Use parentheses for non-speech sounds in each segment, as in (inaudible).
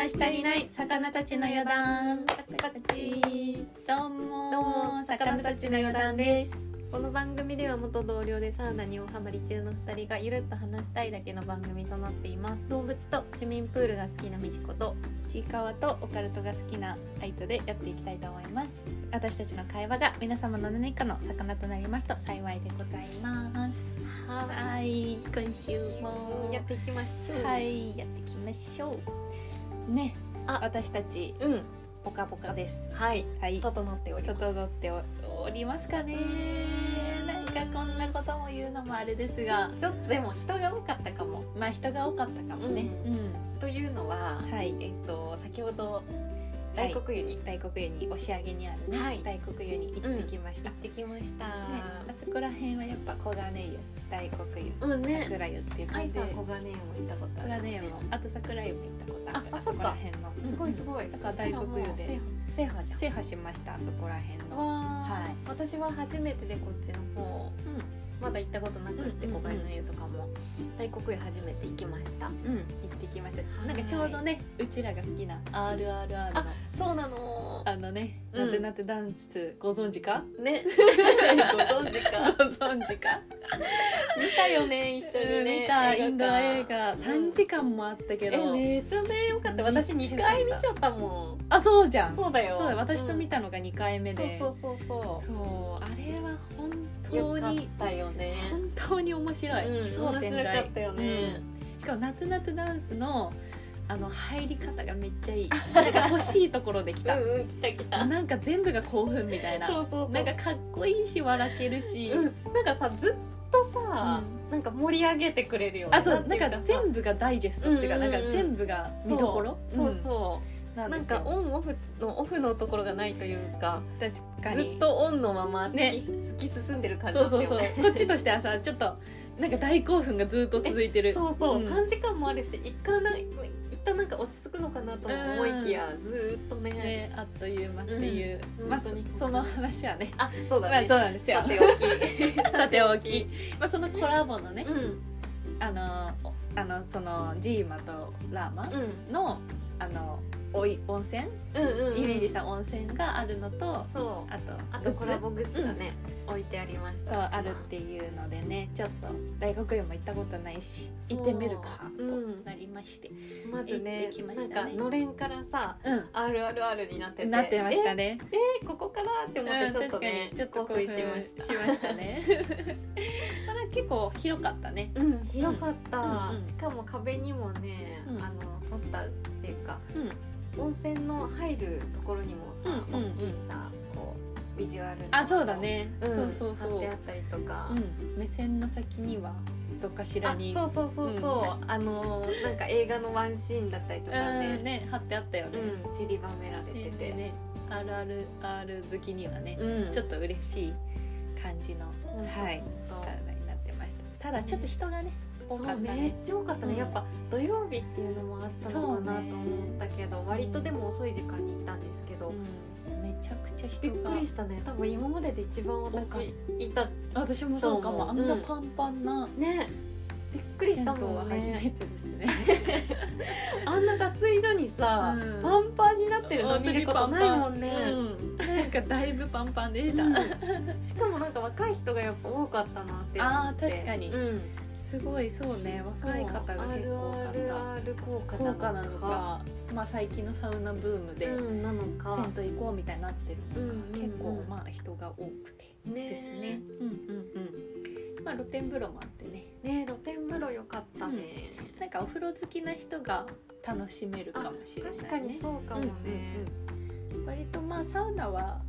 話し足りない魚たちの余談。どうもどうも魚たちの余談です。この番組では元同僚でサウナにおハマり中の2人がゆるっと話したいだけの番組となっています。動物と市民プールが好きなみちことちいかわとオカルトが好きなアイトでやっていきたいと思います。私たちの会話が皆様の何かの魚となりますと幸いでございます。はい今週も。やっていきましょう。はいやっていきましょうねあ私たちうん。ポカポカです。はい。はい。整っております。整っておりますかね。何かこんなことも言うのもあれですがちょっとでも人が多かったかも。まあ人が多かったかもね。というのは、うんはい。えっと先ほどはい大黒湯に。大黒湯に押上にあるね、はい。大黒湯に行ってきました、行ってきました、ね、あそこら辺はやっぱ黄金湯大黒湯、うんね。桜湯っていう感じ。で黄金湯も行ったことある。黄金湯も。あと桜湯も行ったことある。ああそこら辺の。すごいすごい、だから大黒湯で。制覇じゃん。制覇しましたあそこら辺の。わはいはい、私は初めてでこっちの方。まだ行ったことなくってうんうんうん。小金湯とかも大黒湯初めて行きました。うん、うん、行ってきました、はい。なんかちょうどねうちらが好きな RRR のあそうなの。あのね、うん。なてなてダンスご存知か？ね。(laughs) ご存知か。ご存知か？見たよね一緒にね。見た。インド映か画3時間もあったけど、えめっちゃねよかった。私2回見ちゃったもん。あそうじゃん。そうだよ。そうだ私と見たたのが2回目で、そうそうそうそう。そあれは本当にたよね。本当に面白い、うん奇想天外ったよね。うんしかも夏夏ダンスのあの入り方がめっちゃいい。(laughs) なんか欲しいところできた、うんうん来た来た。なんか全部が興奮みたいな。そうなんかかっこいいし笑けるし、うん。なんかさずっとさなんか盛り上げてくれるよねあそう。なんか全部がダイジェストっていうか、うんうんうん。なんか全部が見どころ？そうそう、うん、なんかオンオフのオフのところがないというか確かに。ずっとオンのまま突き,、ね。突き進んでる感じそうそうそう。こっちとしてはさちょっとなんか大興奮がずっと続いてる。そうそう、ん。3時間もあるし一回な一旦なんか落ち着くのかなと思いきや、ずっとね。ねあっという間っていう、うん。本当に。その話はね。あそうだまあね、そうなんですよ。さておき。(laughs) さておき、まあ、そのコラボのねうん。あのおあのそのジーマとラーマうん。のあのおい温泉？うんうんうん。イメージした温泉があるのと、そう。あとあとコラボグッズがね、置いてありました。そうあるっていうのでねちょっと大学院も行ったことないし行ってみるかとうん。なりまして。まずねましなんかのれんからさうん。RRR になってて。なってましたね。ええここからって思ってちょっとねうんちょっと興奮しました。しましたね。ただ結構広かったね。うん広かった、うんうん。しかも壁にもね、うん。あのポスターっていうかうん温泉の入るところにもさ、うん大きいさこうビジュアルのあそうだね、うんそうそうそう。貼ってあったりとか、うん、目線の先にはどっかしらあにそうそうそうそう、あのなんか映画のワンシーンだったりとかうんねね。貼ってあったよね、うん散りばめられてて、でね RRR 好きにはね、うん。ちょっと嬉しい感じの、うん。はいそう。サウナになってました。ただちょっと人がね、多かっためっねちゃ多かったね、うん。やっぱ土曜日っていうのもあったのかなと思ったけど、割とでも遅い時間に行ったんですけど、うん、めちゃくちゃびっくりしたね。多分今までで一番私いた私もそうかも。あんなパンパンな、ね。びっくりしたもん。ねてですねあんな脱衣所にさ、うん。パンパンになってるの見ることないもんね、うん。なんかだいぶパンパンでした、うん。しかもなんか若い人がやっぱ多かったなって。あー確かに。うん、すごいそうね若い方が結構多かった。効果なのか、まあ、最近のサウナブームで、うん、なのか。銭湯行こうみたいになってるのか、うんうんうん。結構まあ人が多くてねですね。うんうんうん。まあ露天風呂もあってね、ね露天風呂よかったね、なんかお風呂好きな人が楽しめるかもしれないね。確かにそうかもね、うんうんうん。割とまあサウナは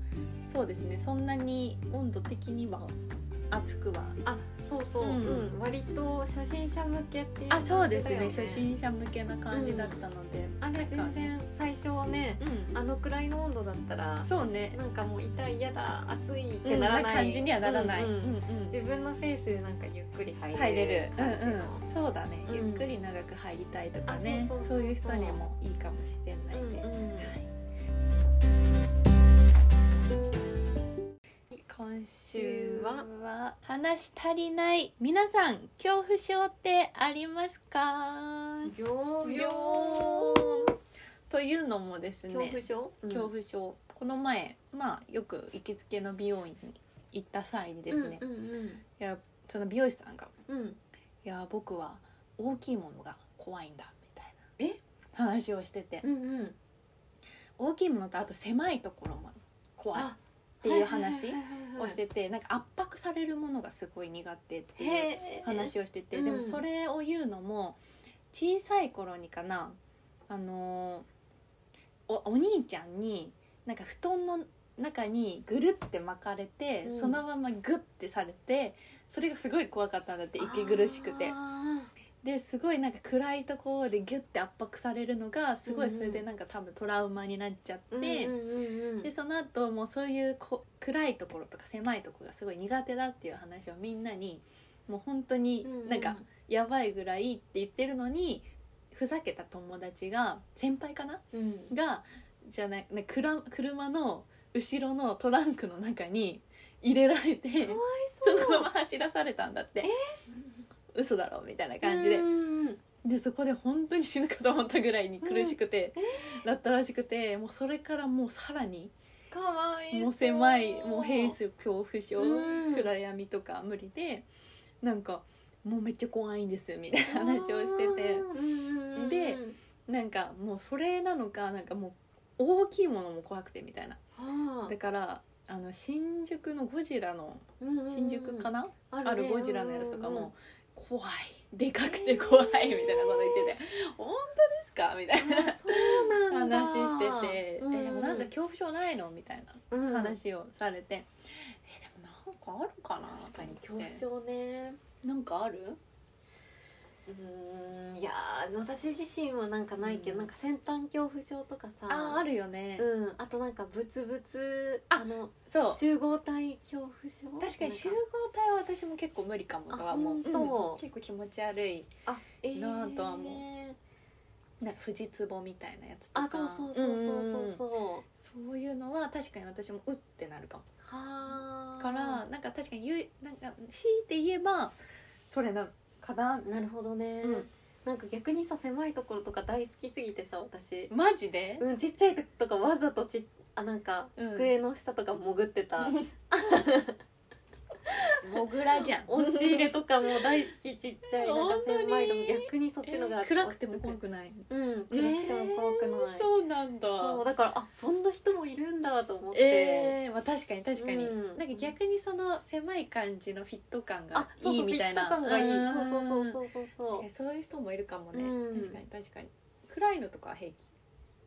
そうですね。そんなに温度的には暑くは。あそうそう、ううんん割と初心者向けっていうあ、そうですね。初心者向けな感じだったので、あれ全然最初はねうん。あのくらいの温度だったらそうね。なんかもう痛い嫌だ暑いっうんてならない、感じにはならない。うんうん。うんうん。自分のフェースでなんかゆっくり入れる入れる、うん感じの、うん、そうだね、うん。ゆっくり長く入りたいとかあねそういう人にもいいかもしれないです、うんうん。はいは話し足りない皆さん恐怖症ってありますか？よーよというのもですね恐怖症？恐怖症。この前まあよく行きつけの美容院に行った際にですね、うんうんいやその美容師さんがうん。うん「いや僕は大きいものが怖いんだ」みたいえ？な話をしてて、うんうん。大きいものとあと狭いところも怖いっっていう話をしててなんか圧迫されるものがすごい苦手っていう話をしてて、うん。でもそれを言うのも小さい頃にかなあのーおお兄ちゃんになんか布団の中にぐるって巻かれて、うん。そのままグッてされてそれがすごい怖かったんだって息苦しくて。あですごいなんか暗いところでギュッて圧迫されるのがすごいそれでなんか多分トラウマになっちゃって。でその後もうそういうこ暗いところとか狭いところがすごい苦手だっていう話をみんなにもう本当になんかやばいぐらいって言ってるのにふざけた友達が先輩かな？うん。がじゃない車の後ろのトランクの中に入れられてそのまま走らされたんだって嘘だろみたいな感じで。でそこで本当に死ぬかと思ったぐらいに苦しくて、だったらしくてもうそれからもうさらにかわいもう狭いもう兵士恐怖症、うん。暗闇とか無理でなんかもうめっちゃ怖いんですみたいな話をしてて。でなんかもうそれなのかなんかもう大きいものも怖くてみたいな。はだからあの新宿のゴジラの新宿かな、ああるゴジラのやつとかも怖い。でかくて怖いみたいなこと言ってて「本当ですか?」みたいなあそうなんだ。話してて「うん。えでもなんか恐怖症ないの?」みたいなうん。話をされて、えでもなんかあるかな？確かに恐怖症ね。なんかある？うーんいやー私自身はなんかないけど、うん。なんか先端恐怖症とかさあーあるよね、うんあとなんかブツブツああのそう。集合体恐怖症？確かに集合体は私も結構無理かもとは思う。うん結構気持ち悪いあえーなあとは思なんか富士壺みたいなやつとか。あそうそうそうそうそうう。んそうそういうのは確かに私もうってなるかも。はあからなんか確かに言うなんか強いて言えばそれなのかな。なるほどね、うん。なんか逆にさ狭いところとか大好きすぎてさ私。マジで？うんちっちゃい時とかわざとちあなんかうん。机の下とか潜ってた、(laughs) モグラじゃん。押し入れとかも大好きちっちゃい。なんか本当に？狭いとこ逆にそっちのが、えー暗くても怖くない？うん。暗くても怖くない、そうなんだ。そうだからあそんな人もいるんだと思って、えーまあ、確かに確かに、うん。なんか逆にその狭い感じのフィット感があそうそういいみたいな。フィット感がいい。ん。そうそうそうそうそう。そ確かにそういう人もいるかもね、うん。確かに確かに。暗いのとかは平気？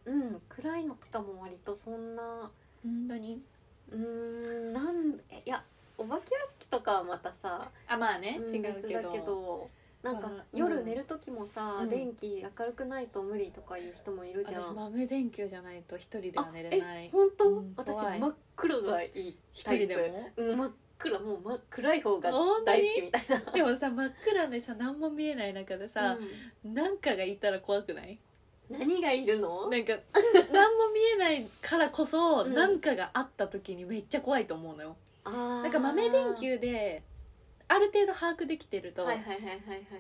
ううん暗いのとかも割とそんな。本当に？うーんなんえいやお化け屋敷とかはまたさあまあね、うん違うけどなんかまあ夜寝る時もさ、うん。電気明るくないと無理とかいう人もいるじゃん。私豆電球じゃないと一人では寝れない。え本当、うん私怖い。真っ黒がいい一人でも？うん真っ暗もう真っ暗い方が本当に？大好きみたいな。でもさ真っ暗でさ何も見えない中でさ、なんかがいたら怖くない？うん何がいるの？なんか何も見えないからこそ、うん。なんかがあった時にめっちゃ怖いと思うのよ。あー。なんか豆電球である程度把握できてると、はいはいはいはいは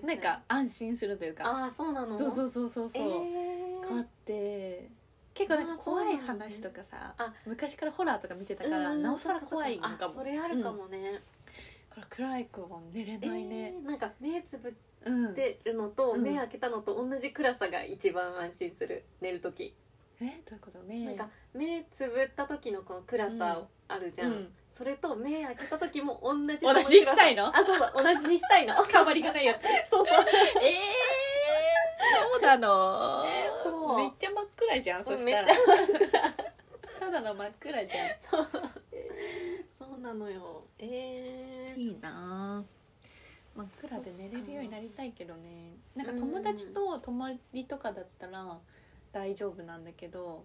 いなんか安心するというか、ああそうなの？そうそうそうそうそう、えー。があって結構なんか怖い話とかさ、あ。昔からホラーとか見てたから、うんなおさら怖いのかもそれあるかもね、これ暗い子は寝れないね、えーなんか目つぶっうんてるのと、うん。目開けたのと同じ暗さが一番安心する。寝る時、えどういうこと？ねなんか目つぶった時のこの暗さあるじゃん、うんそれと目開けた時も同じ同じにしたいの？あそうだ同じにしたいの。(laughs) 変わりがないやつ。(laughs) そうそう。ええそうなの？そう。めっちゃ真っ暗じゃんそしたら。(laughs) ただの真っ暗じゃそうそうなのよ。えんいいな。あ真っ暗で寝れるようになりたいけどね。なんか友達と泊まりとかだったら大丈夫なんだけど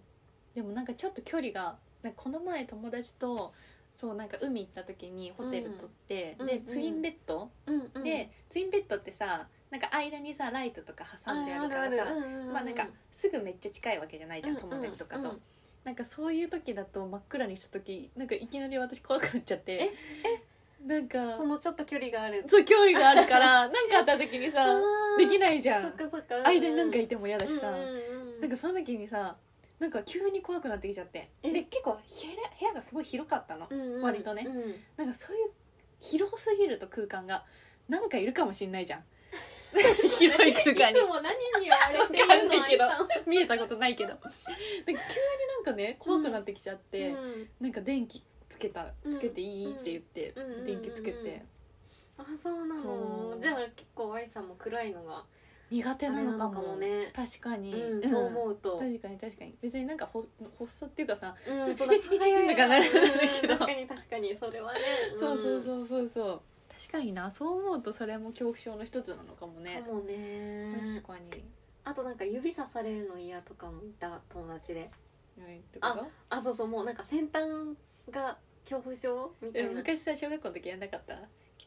でもなんかちょっと距離がこの前友達とそうなんか海行った時にホテル取って、うん。うんうん。でツインベッド、うんうん。でツインベッドってさなんか間にさライトとか挟んであるからさまあなんかすぐめっちゃ近いわけじゃないじゃん、友達とかと、うんなんかそういう時だと真っ暗にした時なんかいきなり私怖くなっちゃって。なんかそのちょっと距離がある。そう距離があるからなんかあった時にさ (laughs) できいないじゃん。そっかそっか。間になんかいても嫌だしさ、なんかその時にさなんか急に怖くなってきちゃって。え。で結構部屋部屋がすごい広かったの、うんうん。割とね。うん。なんかそういう広すぎると空間がなんかいるかもしんないじゃん。(laughs) 広い空間に。いつも何に言われてるのんないけど。見えたことないけど。で急になんかね怖くなってきちゃって、うん。なんか電気つけたうんつけていいって言って、うん。電気つけて、あそうなの。じゃあ結構 Y さんも暗いのが苦手なのかも。ね。確かに、うんそう思うと。確かに確かに。別になんかほ発作っていうかさ、うん (laughs) そうだはいだか確かに確かにそれはね。そうそうそうそうそう。確かになそう思うとそれも恐怖症の一つなのかもね。かもね。確かに。あとなんか指さされるの嫌とかもいた友達で。はいってこと？あそうそうもうなんか先端が恐怖症みたいえな昔さ小学校の時やんなかった？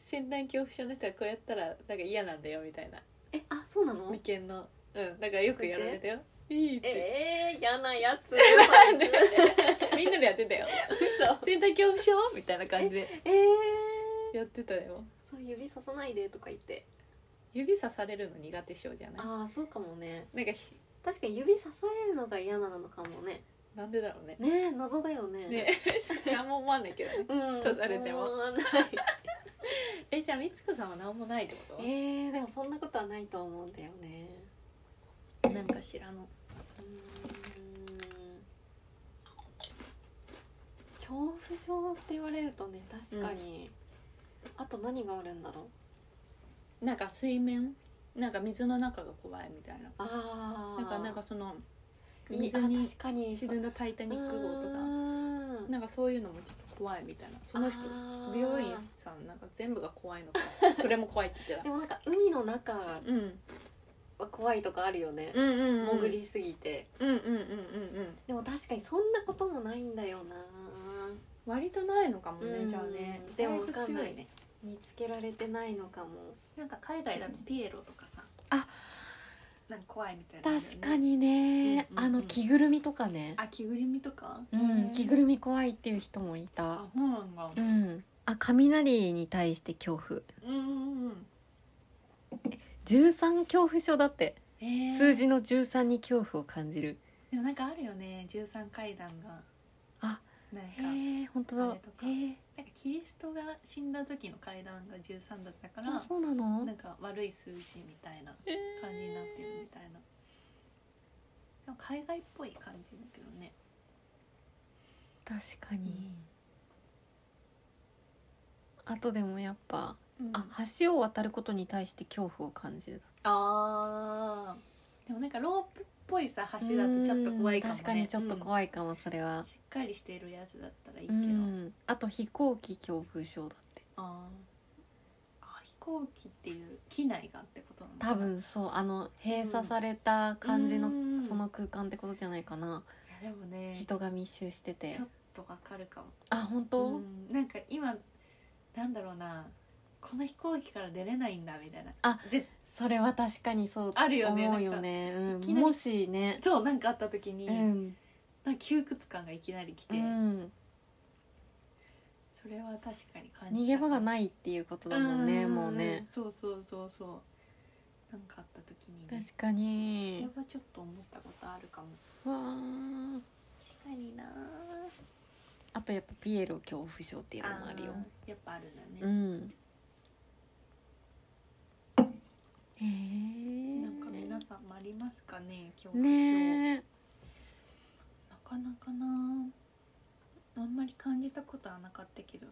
先端恐怖症の人はこうやったらなんか嫌なんだよみたいなえあそうなの？眉間の。うんだからよくやられたよ。いいって。えー、嫌なやつ。なんでみんなでやってたよ。嘘。先端恐怖症みたいな感じで。えー、やってたよ。そう指ささないでとか言って。指さされるの苦手症じゃない？ああそうかもね。なんかひ確かに指さされるのが嫌なのかもね。なんでだろうね。ねえ謎だよね。ね何も思わないけどね。うん。刺されても思わない (laughs) えじゃあみつこさんは何もないってこえー、でもそんなことはないと思うんだよね。となんかしらの。うーん。恐怖症って言われるとね確かに、あと何があるんだろう？なんか水面？なんか水の中が怖いみたいな。ああなんかなんかそのい水に沈んだ「タイタニック号」とかかなんかそういうのもちょっと怖いみたいな。その人美容院さんなんか全部が怖いのか。(laughs) それも怖いって言ってでもなんか海の中たうん。は怖いとかあるよね、うんうんうん。潜りすぎて。うんうんうんうんうん。でも確かにそんなこともないんだよな。割とないのかもねうん。じゃあね。でも意外とわかんない。強ね。見つけられてないのかも。なんか海外だとピエロとかさあなんか怖いみたいな確かにね、うんうんうん。あの着ぐるみとかね。あ着ぐるみとか？うん着ぐみるみ怖いっていう人もいた。あそうなんだ。うん。あ雷に対して恐怖。うんうんうん。13恐怖症だって。えー。数字の13に恐怖を感じる。でもなんかあるよね。十三階段が。あなんか本当だ。あれとか。へえなんかキリストが死んだ時の階段が13だったからあそうなの？なんか悪い数字みたいな感じになってるみたいな。でも海外っぽい感じだけどね。確かに、あとでもやっぱ、うん。あ橋を渡ることに対して恐怖を感じる。あー。でもなんかロープっぽいさ橋だとちょっと怖いかもね。確かにちょっとい、怖いかもそれは。うんしっかりしてるやつだったらいいけうど、ん。あと飛行機恐怖症だって。あー。あ飛行機っていう機内がってことなのかな。多分そうあの閉鎖された感じのうん。その空間ってことじゃないかな、いやでもね人が密集してて。ちょっとわかるかも。あ本当、うん。なんか今なんだろうな。この飛行機から出れないんだみたいな。あぜそれは確かにそうあるよね思うよね、うん。もしね。そうなんかあった時に、うん、なんか窮屈感がいきなり来て、うん、それは確かに感じた。逃げ場がないっていうことだもんねもうね。そうそうそうそう。なんかあった時に、ね、確かに。やっぱちょっと思ったことあるかも。わー確かにな。あとやっぱピエロ恐怖症っていうのもあるよ。ーやっぱあるんだうね、んへえなんか皆さんもありますかね恐怖症、ねえなかなかな。あんまり感じたことはなかったけど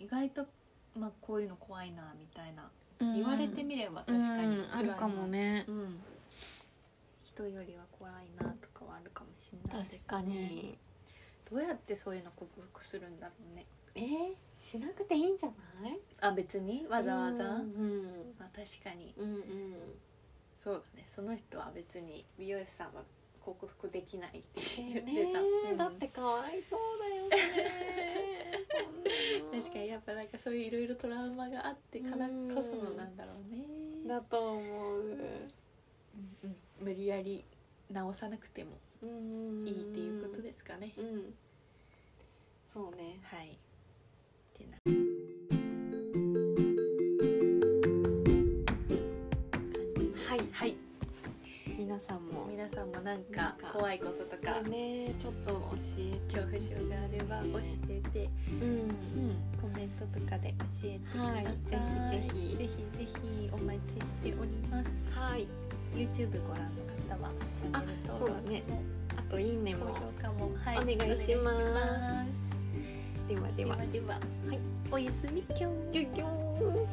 意外とまあこういうの怖いなみたいな、言われてみれば確かに、うんあるかもね。うん。人よりは怖いなとかはあるかもしれないですね。確かに。どうやってそういうの克服するんだろうねえー、しなくていいんじゃない？あ別にわざわざ、うんまあ確かに。うんうん。そうだね。その人は別に美容師さんは克服できないってえ言ってねた、うん。だってかわいそうだよね。(laughs) 確かにやっぱなんかそういういろいろトラウマがあってからこそのなんだろうね、だと思う。うんうん。無理やり直さなくてもうんいいっていうことですかね、うん。そうね。はいってな。はい。はい。皆さんも皆さんもなんか怖いこととか。ねちょっと教え恐怖症があれば教えて、うん。うん、コメントとかで教えてください、はい。ぜひぜひ。ぜひぜひお待ちしております。はい。YouTube ご覧の方はチャンネル登録そうだね。あといいね高も評価も、はい、お願いしますではでは。ではでは、はい、おやすみ。きょんギュギュー